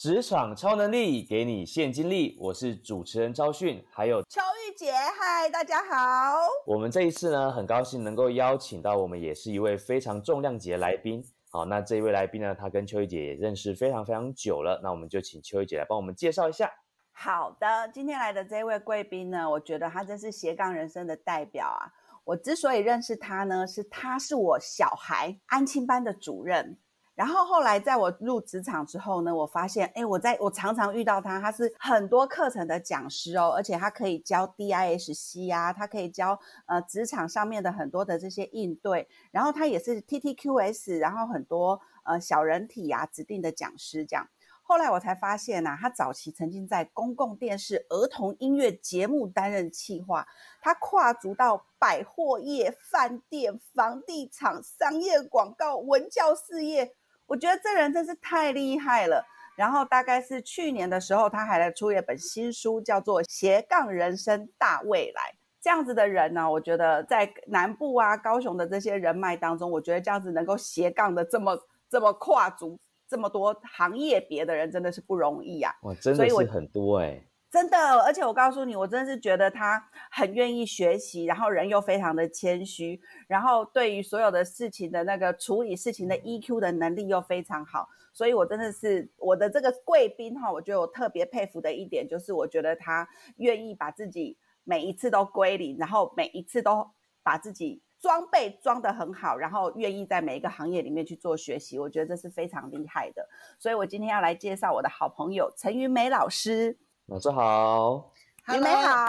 职场超能力给你现金力，我是主持人昭训，还有秋玉姐，嗨，大家好。我们这一次呢，很高兴能够邀请到我们也是一位非常重量级的来宾。好，那这一位来宾呢，他跟秋玉姐也认识非常非常久了，那我们就请秋玉姐来帮我们介绍一下。好的，今天来的这位贵宾呢，我觉得他真是斜杠人生的代表啊。我之所以认识他呢，是他是我小孩安亲班的主任。然后后来在我入职场之后呢，我发现，哎，我在我常常遇到他，他是很多课程的讲师哦，而且他可以教 DISC 啊，他可以教呃职场上面的很多的这些应对，然后他也是 TTQS，然后很多呃小人体啊指定的讲师这样。后来我才发现呐，他早期曾经在公共电视儿童音乐节目担任企划，他跨足到百货业、饭店、房地产、商业广告、文教事业。我觉得这人真是太厉害了。然后大概是去年的时候，他还来出一本新书，叫做《斜杠人生大未来》。这样子的人呢，我觉得在南部啊、高雄的这些人脉当中，我觉得这样子能够斜杠的这么这么跨足这么多行业别的人，真的是不容易啊。哇，真的是很多哎。真的，而且我告诉你，我真的是觉得他很愿意学习，然后人又非常的谦虚，然后对于所有的事情的那个处理事情的 EQ 的能力又非常好，所以我真的是我的这个贵宾哈，我觉得我特别佩服的一点就是，我觉得他愿意把自己每一次都归零，然后每一次都把自己装备装得很好，然后愿意在每一个行业里面去做学习，我觉得这是非常厉害的。所以我今天要来介绍我的好朋友陈云梅老师。老师好，你们好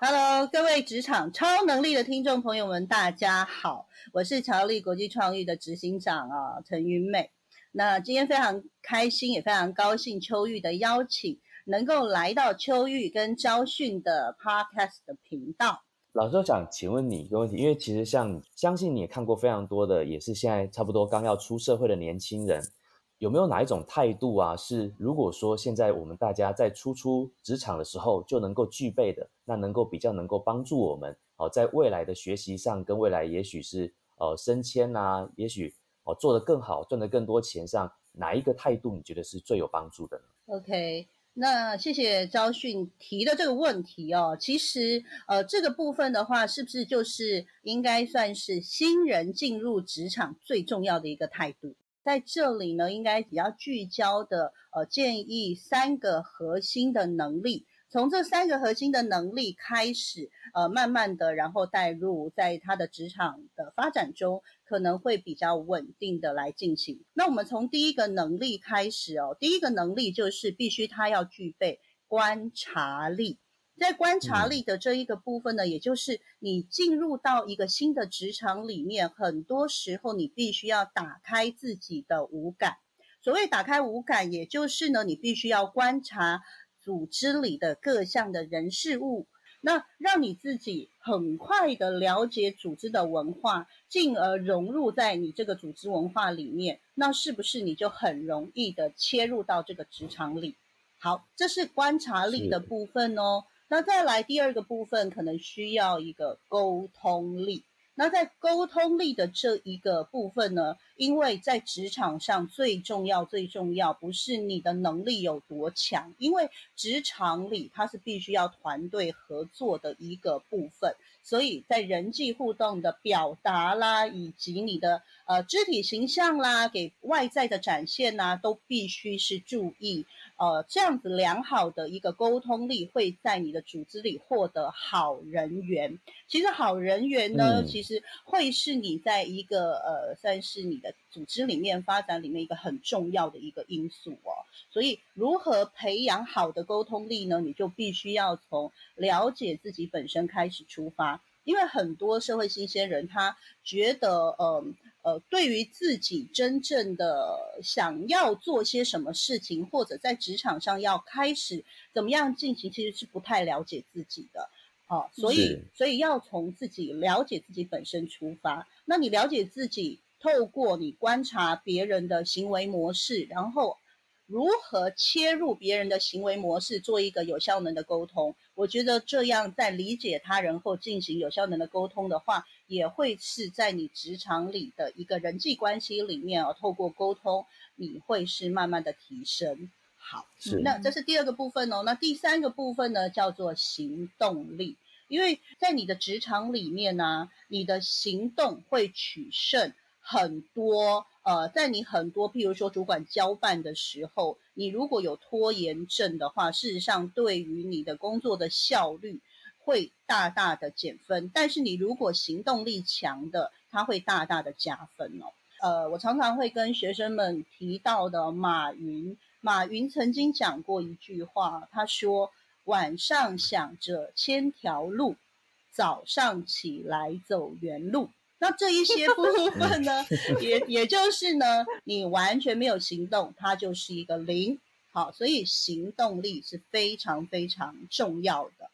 ，Hello，各位职场超能力的听众朋友们，大家好，我是乔力国际创意的执行长啊，陈云美。那今天非常开心，也非常高兴秋玉的邀请，能够来到秋玉跟招训的 Podcast 的频道。老师想请问你一个问题，因为其实像相信你也看过非常多的，也是现在差不多刚要出社会的年轻人。有没有哪一种态度啊？是如果说现在我们大家在初出职场的时候就能够具备的，那能够比较能够帮助我们哦，在未来的学习上跟未来也许是呃升迁啊，也许哦做得更好，赚得更多钱上，哪一个态度你觉得是最有帮助的呢？OK，那谢谢招训提的这个问题哦。其实呃这个部分的话，是不是就是应该算是新人进入职场最重要的一个态度？在这里呢，应该比较聚焦的，呃，建议三个核心的能力，从这三个核心的能力开始，呃，慢慢的，然后带入在他的职场的发展中，可能会比较稳定的来进行。那我们从第一个能力开始哦，第一个能力就是必须他要具备观察力。在观察力的这一个部分呢，也就是你进入到一个新的职场里面，很多时候你必须要打开自己的五感。所谓打开五感，也就是呢，你必须要观察组织里的各项的人事物，那让你自己很快的了解组织的文化，进而融入在你这个组织文化里面，那是不是你就很容易的切入到这个职场里？好，这是观察力的部分哦。那再来第二个部分，可能需要一个沟通力。那在沟通力的这一个部分呢，因为在职场上最重要、最重要不是你的能力有多强，因为职场里它是必须要团队合作的一个部分，所以在人际互动的表达啦，以及你的呃肢体形象啦，给外在的展现呐，都必须是注意。呃，这样子良好的一个沟通力，会在你的组织里获得好人缘。其实好人缘呢，其实会是你在一个呃，算是你的组织里面发展里面一个很重要的一个因素哦。所以，如何培养好的沟通力呢？你就必须要从了解自己本身开始出发。因为很多社会新鲜人，他觉得，呃呃，对于自己真正的想要做些什么事情，或者在职场上要开始怎么样进行，其实是不太了解自己的，哦，所以所以要从自己了解自己本身出发。那你了解自己，透过你观察别人的行为模式，然后。如何切入别人的行为模式，做一个有效能的沟通？我觉得这样在理解他人后进行有效能的沟通的话，也会是在你职场里的一个人际关系里面哦，透过沟通，你会是慢慢的提升。好，那这是第二个部分哦。那第三个部分呢，叫做行动力，因为在你的职场里面呢，你的行动会取胜很多。呃，在你很多，譬如说主管交办的时候，你如果有拖延症的话，事实上对于你的工作的效率会大大的减分。但是你如果行动力强的，它会大大的加分哦。呃，我常常会跟学生们提到的马云，马云曾经讲过一句话，他说：“晚上想着千条路，早上起来走原路。”那这一些部分呢，也也就是呢，你完全没有行动，它就是一个零。好，所以行动力是非常非常重要的。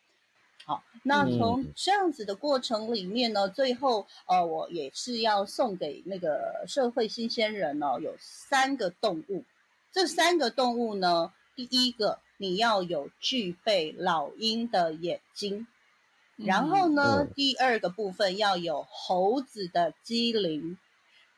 好，那从这样子的过程里面呢，最后呃，我也是要送给那个社会新鲜人哦，有三个动物。这三个动物呢，第一个你要有具备老鹰的眼睛。然后呢，第二个部分要有猴子的机灵，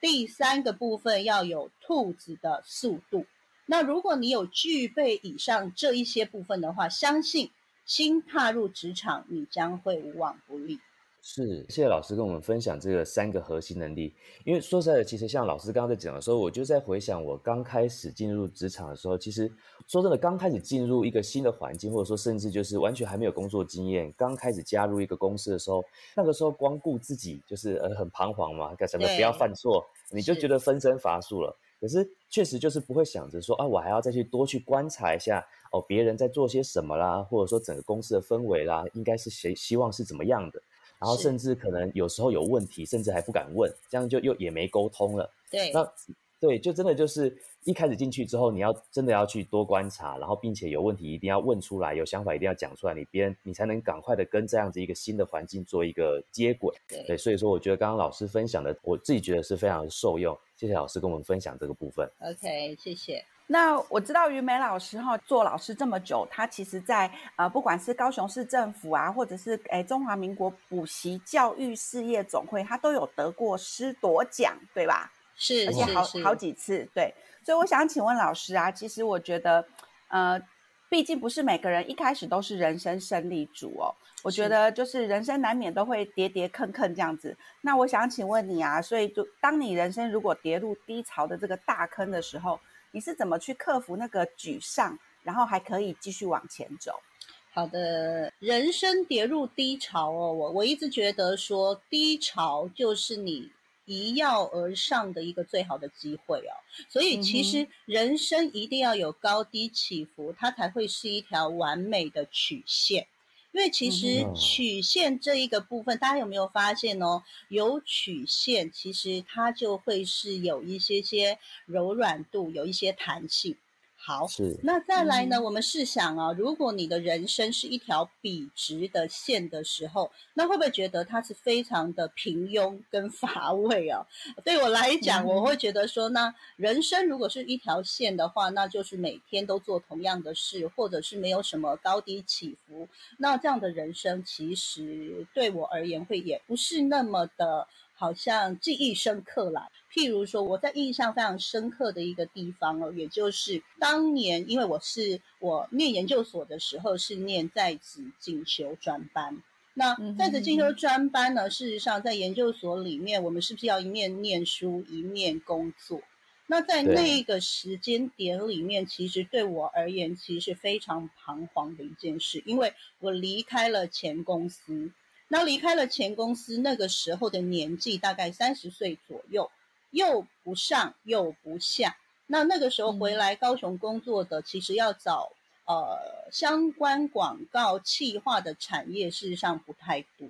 第三个部分要有兔子的速度。那如果你有具备以上这一些部分的话，相信新踏入职场，你将会无往不利。是，谢谢老师跟我们分享这个三个核心能力。因为说实在的，其实像老师刚刚在讲的时候，我就在回想我刚开始进入职场的时候，其实说真的，刚开始进入一个新的环境，或者说甚至就是完全还没有工作经验，刚开始加入一个公司的时候，那个时候光顾自己就是呃很彷徨嘛，干什么不要犯错，你就觉得分身乏术了。可是确实就是不会想着说啊，我还要再去多去观察一下哦，别人在做些什么啦，或者说整个公司的氛围啦，应该是谁希望是怎么样的。然后甚至可能有时候有问题，甚至还不敢问，这样就又也没沟通了。对，那对，就真的就是一开始进去之后，你要真的要去多观察，然后并且有问题一定要问出来，有想法一定要讲出来，你别人你才能赶快的跟这样子一个新的环境做一个接轨。对，所以说我觉得刚刚老师分享的，我自己觉得是非常受用。谢谢老师跟我们分享这个部分。OK，谢谢。那我知道于美老师哈做老师这么久，他其实在呃不管是高雄市政府啊，或者是诶中华民国补习教育事业总会，他都有得过师铎奖，对吧？是，而且好好几次。对，所以我想请问老师啊，其实我觉得，呃，毕竟不是每个人一开始都是人生胜利组哦。我觉得就是人生难免都会跌跌坑坑这样子。那我想请问你啊，所以就当你人生如果跌入低潮的这个大坑的时候，你是怎么去克服那个沮丧，然后还可以继续往前走？好的，人生跌入低潮哦，我我一直觉得说低潮就是你一跃而上的一个最好的机会哦。所以其实人生一定要有高低起伏，它才会是一条完美的曲线。因为其实曲线这一个部分，大家有没有发现哦？有曲线，其实它就会是有一些些柔软度，有一些弹性。好，是那再来呢？我们试想啊，如果你的人生是一条笔直的线的时候，那会不会觉得它是非常的平庸跟乏味啊？对我来讲，我会觉得说，那人生如果是一条线的话，那就是每天都做同样的事，或者是没有什么高低起伏，那这样的人生其实对我而言会也不是那么的。好像记忆深刻啦。譬如说，我在印象非常深刻的一个地方哦，也就是当年，因为我是我念研究所的时候是念在职进修专班。那在职进修专班呢，事实上在研究所里面，我们是不是要一面念书一面工作？那在那个时间点里面，其实对我而言，其实是非常彷徨的一件事，因为我离开了前公司。那离开了前公司，那个时候的年纪大概三十岁左右，又不上又不下。那那个时候回来高雄工作的，其实要找呃相关广告企划的产业，事实上不太多。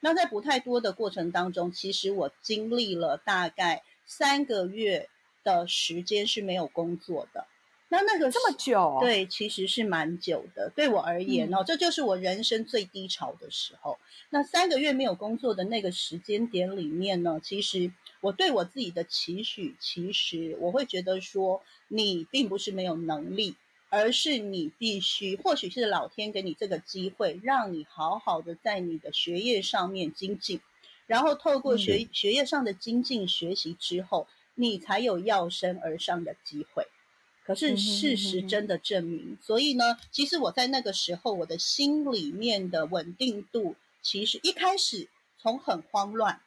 那在不太多的过程当中，其实我经历了大概三个月的时间是没有工作的。那那个这么久，对，其实是蛮久的。对我而言哦，这就是我人生最低潮的时候。那三个月没有工作的那个时间点里面呢，其实我对我自己的期许，其实我会觉得说，你并不是没有能力，而是你必须，或许是老天给你这个机会，让你好好的在你的学业上面精进，然后透过学学业上的精进学习之后，你才有要升而上的机会。可是事实真的证明，所以呢，其实我在那个时候，我的心里面的稳定度，其实一开始从很慌乱，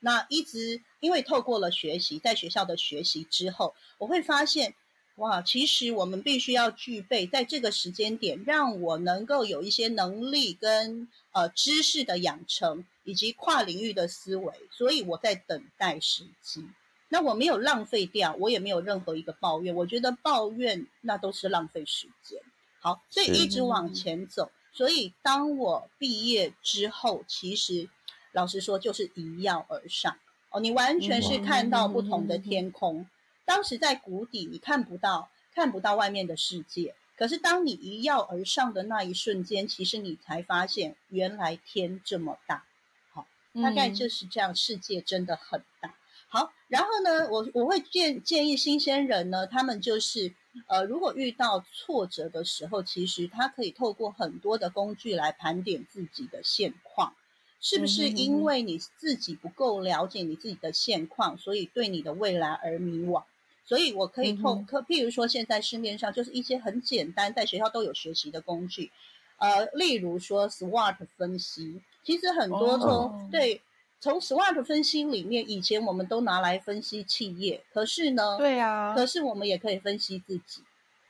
那一直因为透过了学习，在学校的学习之后，我会发现，哇，其实我们必须要具备在这个时间点，让我能够有一些能力跟呃知识的养成，以及跨领域的思维，所以我在等待时机。那我没有浪费掉，我也没有任何一个抱怨。我觉得抱怨那都是浪费时间。好，所以一直往前走。所以当我毕业之后，其实老实说就是一跃而上哦，你完全是看到不同的天空。当时在谷底，你看不到看不到外面的世界。可是当你一跃而上的那一瞬间，其实你才发现原来天这么大。好，大概就是这样，世界真的很大。好，然后呢，我我会建建议新鲜人呢，他们就是，呃，如果遇到挫折的时候，其实他可以透过很多的工具来盘点自己的现况，是不是因为你自己不够了解你自己的现况，所以对你的未来而迷惘？所以我可以透，可譬如说现在市面上就是一些很简单，在学校都有学习的工具，呃，例如说 SWOT 分析，其实很多从对。从 SWOT 分析里面，以前我们都拿来分析企业，可是呢，对啊，可是我们也可以分析自己，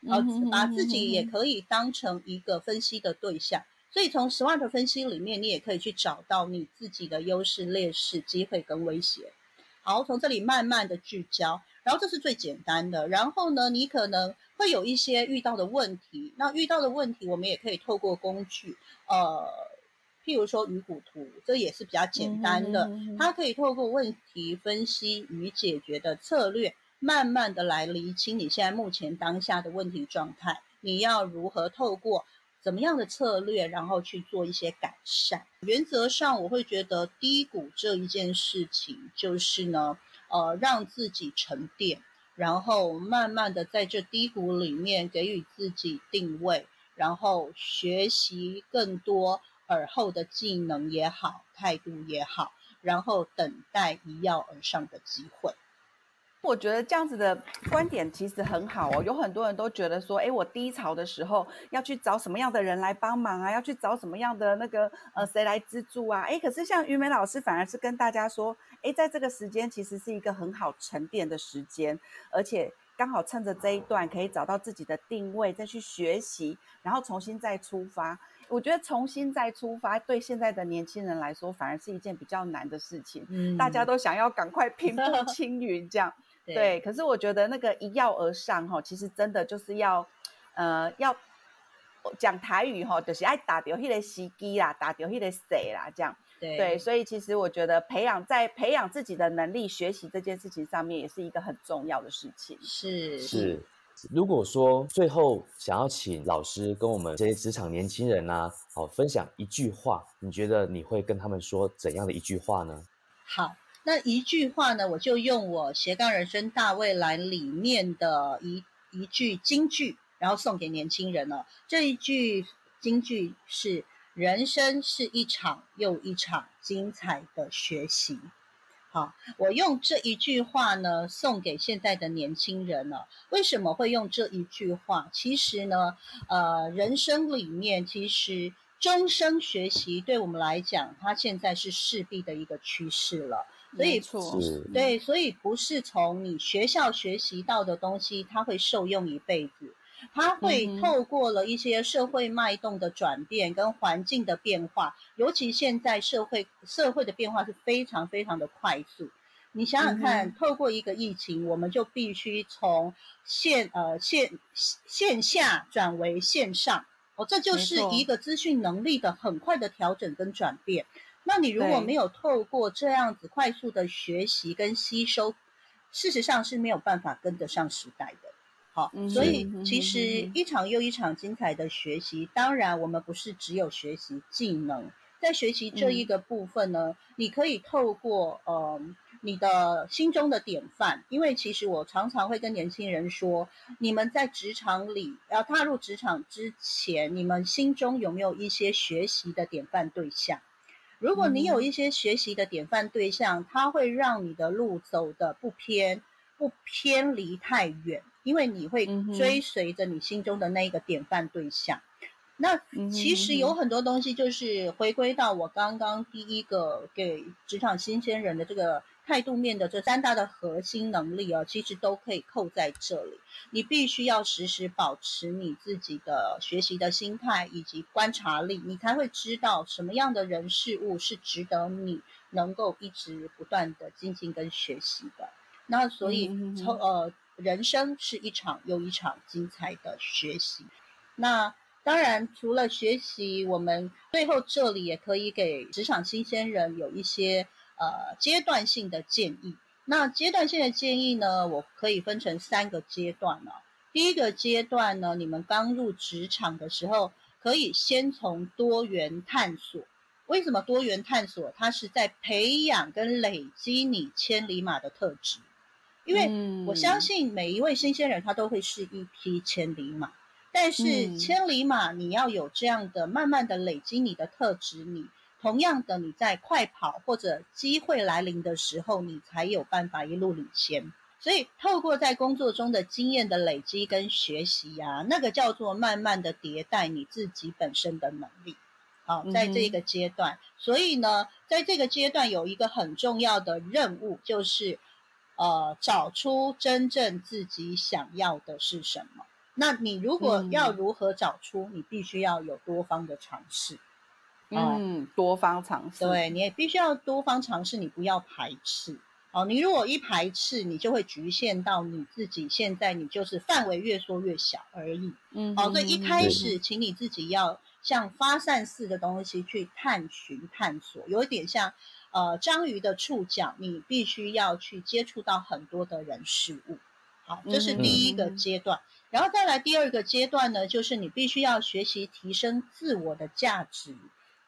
呃，把自己也可以当成一个分析的对象。所以从 SWOT 分析里面，你也可以去找到你自己的优势、劣势、机会跟威胁。好，从这里慢慢的聚焦，然后这是最简单的。然后呢，你可能会有一些遇到的问题，那遇到的问题，我们也可以透过工具，呃。譬如说鱼骨图，这也是比较简单的，它可以透过问题分析与解决的策略，慢慢的来厘清你现在目前当下的问题状态，你要如何透过怎么样的策略，然后去做一些改善。原则上，我会觉得低谷这一件事情，就是呢，呃，让自己沉淀，然后慢慢的在这低谷里面给予自己定位，然后学习更多。耳后的技能也好，态度也好，然后等待一跃而上的机会。我觉得这样子的观点其实很好哦。有很多人都觉得说，哎，我低潮的时候要去找什么样的人来帮忙啊？要去找什么样的那个呃谁来资助啊？哎，可是像于美老师反而是跟大家说，哎，在这个时间其实是一个很好沉淀的时间，而且刚好趁着这一段可以找到自己的定位，再去学习，然后重新再出发。我觉得重新再出发，对现在的年轻人来说，反而是一件比较难的事情。嗯，大家都想要赶快平步 青云，这样对。可是我觉得那个一跃而上，哈，其实真的就是要，呃，要讲台语，哈，就是爱打掉迄个时机啦，打掉迄个谁啦，这样。对，所以其实我觉得培养在培养自己的能力、学习这件事情上面，也是一个很重要的事情。是是。如果说最后想要请老师跟我们这些职场年轻人呢，好分享一句话，你觉得你会跟他们说怎样的一句话呢？好，那一句话呢，我就用我斜杠人生大未来里面的一一句金句，然后送给年轻人了。这一句金句是：人生是一场又一场精彩的学习。好，我用这一句话呢，送给现在的年轻人了。为什么会用这一句话？其实呢，呃，人生里面其实终生学习，对我们来讲，它现在是势必的一个趋势了。所以，对，所以不是从你学校学习到的东西，它会受用一辈子。它会透过了一些社会脉动的转变跟环境的变化，尤其现在社会社会的变化是非常非常的快速。你想想看，透过一个疫情，我们就必须从线呃线线下转为线上，哦，这就是一个资讯能力的很快的调整跟转变。那你如果没有透过这样子快速的学习跟吸收，事实上是没有办法跟得上时代的。好，所以其实一场又一场精彩的学习，当然我们不是只有学习技能，在学习这一个部分呢，你可以透过呃你的心中的典范，因为其实我常常会跟年轻人说，你们在职场里要踏入职场之前，你们心中有没有一些学习的典范对象？如果你有一些学习的典范对象，它会让你的路走的不偏不偏离太远。因为你会追随着你心中的那一个典范对象。那其实有很多东西，就是回归到我刚刚第一个给职场新鲜人的这个态度面的这三大的核心能力啊，其实都可以扣在这里。你必须要时时保持你自己的学习的心态以及观察力，你才会知道什么样的人事物是值得你能够一直不断的精进跟学习的。那所以从呃，人生是一场又一场精彩的学习。那当然，除了学习，我们最后这里也可以给职场新鲜人有一些呃阶段性的建议。那阶段性的建议呢，我可以分成三个阶段呢。第一个阶段呢，你们刚入职场的时候，可以先从多元探索。为什么多元探索？它是在培养跟累积你千里马的特质。因为我相信每一位新鲜人，他都会是一匹千里马。但是千里马，你要有这样的慢慢的累积你的特质，你同样的你在快跑或者机会来临的时候，你才有办法一路领先。所以透过在工作中的经验的累积跟学习呀，那个叫做慢慢的迭代你自己本身的能力。好，在这个阶段，所以呢，在这个阶段有一个很重要的任务，就是呃，找出真正自己想要的是什么。那你如果要如何找出，你必须要有多方的尝试，嗯，多方尝试，对，你也必须要多方尝试，你不要排斥，哦，你如果一排斥，你就会局限到你自己，现在你就是范围越缩越小而已，嗯，好，所以一开始，请你自己要像发散似的东西去探寻探索，有一点像呃章鱼的触角，你必须要去接触到很多的人事物，好，这是第一个阶段。然后再来第二个阶段呢，就是你必须要学习提升自我的价值。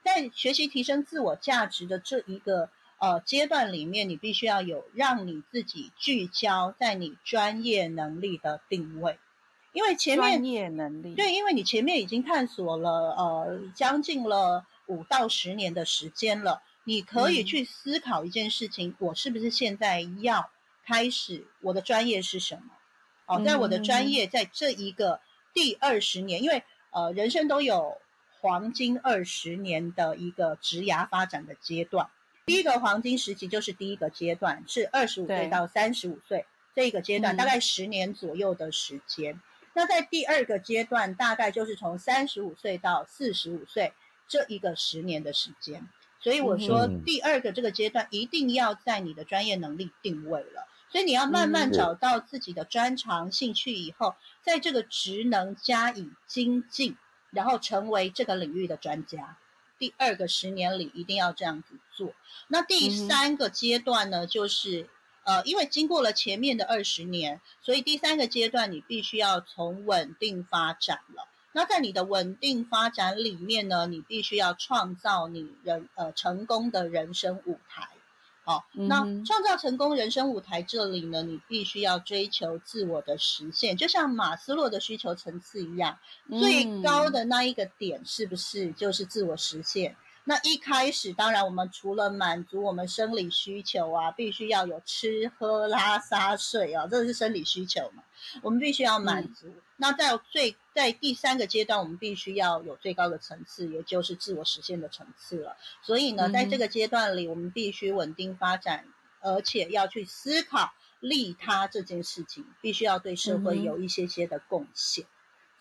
在学习提升自我价值的这一个呃阶段里面，你必须要有让你自己聚焦在你专业能力的定位。因为前面专业能力对，因为你前面已经探索了呃将近了五到十年的时间了，你可以去思考一件事情：我是不是现在要开始我的专业是什么？哦，在我的专业，在这一个第二十年，因为呃，人生都有黄金二十年的一个职涯发展的阶段。第一个黄金时期就是第一个阶段，是二十五岁到三十五岁这一个阶段，大概十年左右的时间。那在第二个阶段，大概就是从三十五岁到四十五岁这一个十年的时间。所以我说，第二个这个阶段一定要在你的专业能力定位了。所以你要慢慢找到自己的专长、兴趣以后，在这个职能加以精进，然后成为这个领域的专家。第二个十年里一定要这样子做。那第三个阶段呢，就是呃，因为经过了前面的二十年，所以第三个阶段你必须要从稳定发展了。那在你的稳定发展里面呢，你必须要创造你人呃成功的人生舞台。好，那创造成功人生舞台这里呢，你必须要追求自我的实现，就像马斯洛的需求层次一样，最高的那一个点是不是就是自我实现？那一开始，当然我们除了满足我们生理需求啊，必须要有吃喝拉撒睡啊，这是生理需求嘛，我们必须要满足。那在最在第三个阶段，我们必须要有最高的层次，也就是自我实现的层次了。所以呢，在这个阶段里，我们必须稳定发展，而且要去思考利他这件事情，必须要对社会有一些些的贡献。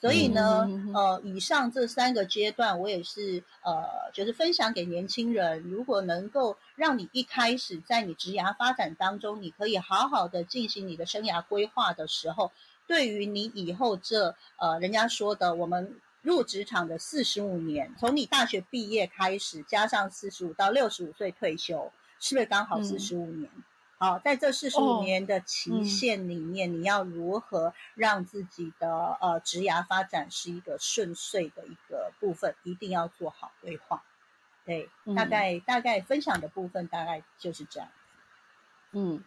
所以呢，呃，以上这三个阶段，我也是呃，就是分享给年轻人，如果能够让你一开始在你职涯发展当中，你可以好好的进行你的生涯规划的时候，对于你以后这呃，人家说的我们入职场的四十五年，从你大学毕业开始，加上四十五到六十五岁退休，是不是刚好四十五年？好，在这四十五年的期限里面，你要如何让自己的呃职涯发展是一个顺遂的一个部分，一定要做好规划。对，大概大概分享的部分大概就是这样。嗯，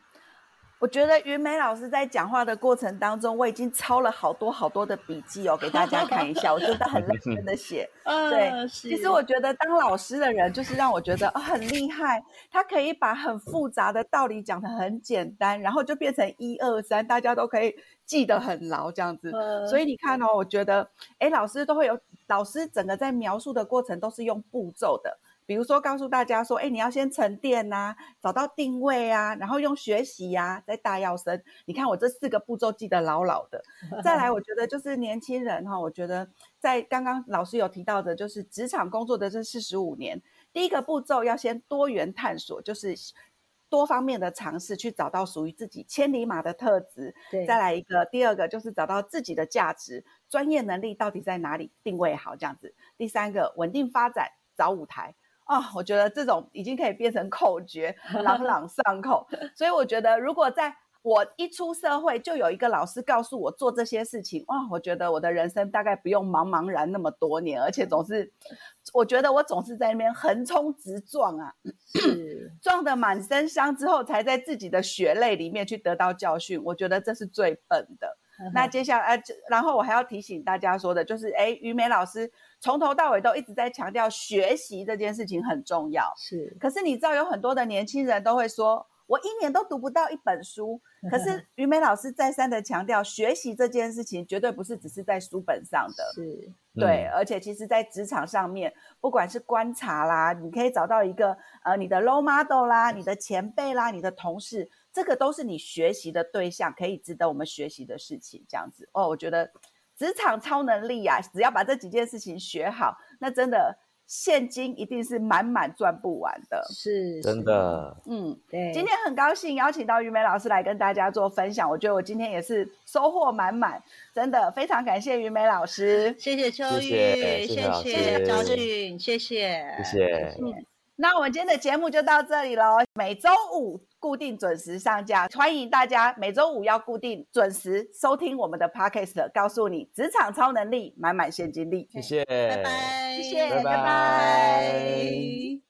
我觉得云梅老师在讲话的过程当中，我已经抄了好多好多的笔记哦，给大家看一下，我真的很认真的写。对，其实我觉得当老师的人，就是让我觉得很厉害，他可以把很复杂的道理讲得很简单，然后就变成一二三，大家都可以记得很牢这样子。所以你看哦，我觉得，哎，老师都会有，老师整个在描述的过程都是用步骤的。比如说，告诉大家说，哎，你要先沉淀呐，找到定位啊，然后用学习呀，在大要生。你看我这四个步骤记得牢牢的。再来，我觉得就是年轻人哈，我觉得在刚刚老师有提到的，就是职场工作的这四十五年，第一个步骤要先多元探索，就是多方面的尝试，去找到属于自己千里马的特质。对。再来一个，第二个就是找到自己的价值、专业能力到底在哪里，定位好这样子。第三个，稳定发展，找舞台。啊，我觉得这种已经可以变成口诀，朗朗上口。所以我觉得，如果在我一出社会就有一个老师告诉我做这些事情，哇，我觉得我的人生大概不用茫茫然那么多年，而且总是，我觉得我总是在那边横冲直撞啊，撞得满身伤之后，才在自己的血泪里面去得到教训。我觉得这是最笨的。那接下来，然后我还要提醒大家说的，就是哎，于美老师从头到尾都一直在强调学习这件事情很重要。是，可是你知道有很多的年轻人都会说，我一年都读不到一本书。可是于美老师再三的强调，学习这件事情绝对不是只是在书本上的，是对，而且其实在职场上面，不管是观察啦，你可以找到一个呃你的 role model 啦，你的前辈啦，你的同事。这个都是你学习的对象，可以值得我们学习的事情。这样子哦，我觉得职场超能力啊，只要把这几件事情学好，那真的现金一定是满满赚不完的。是，真的。嗯，对。今天很高兴邀请到于美老师来跟大家做分享，我觉得我今天也是收获满满，真的非常感谢于美老师。谢谢秋雨，谢谢谢谢赵俊，谢谢谢谢。那我们今天的节目就到这里喽，每周五。固定准时上架，欢迎大家每周五要固定准时收听我们的 podcast，告诉你职场超能力，满满现金力。谢谢，拜拜，谢谢，拜拜。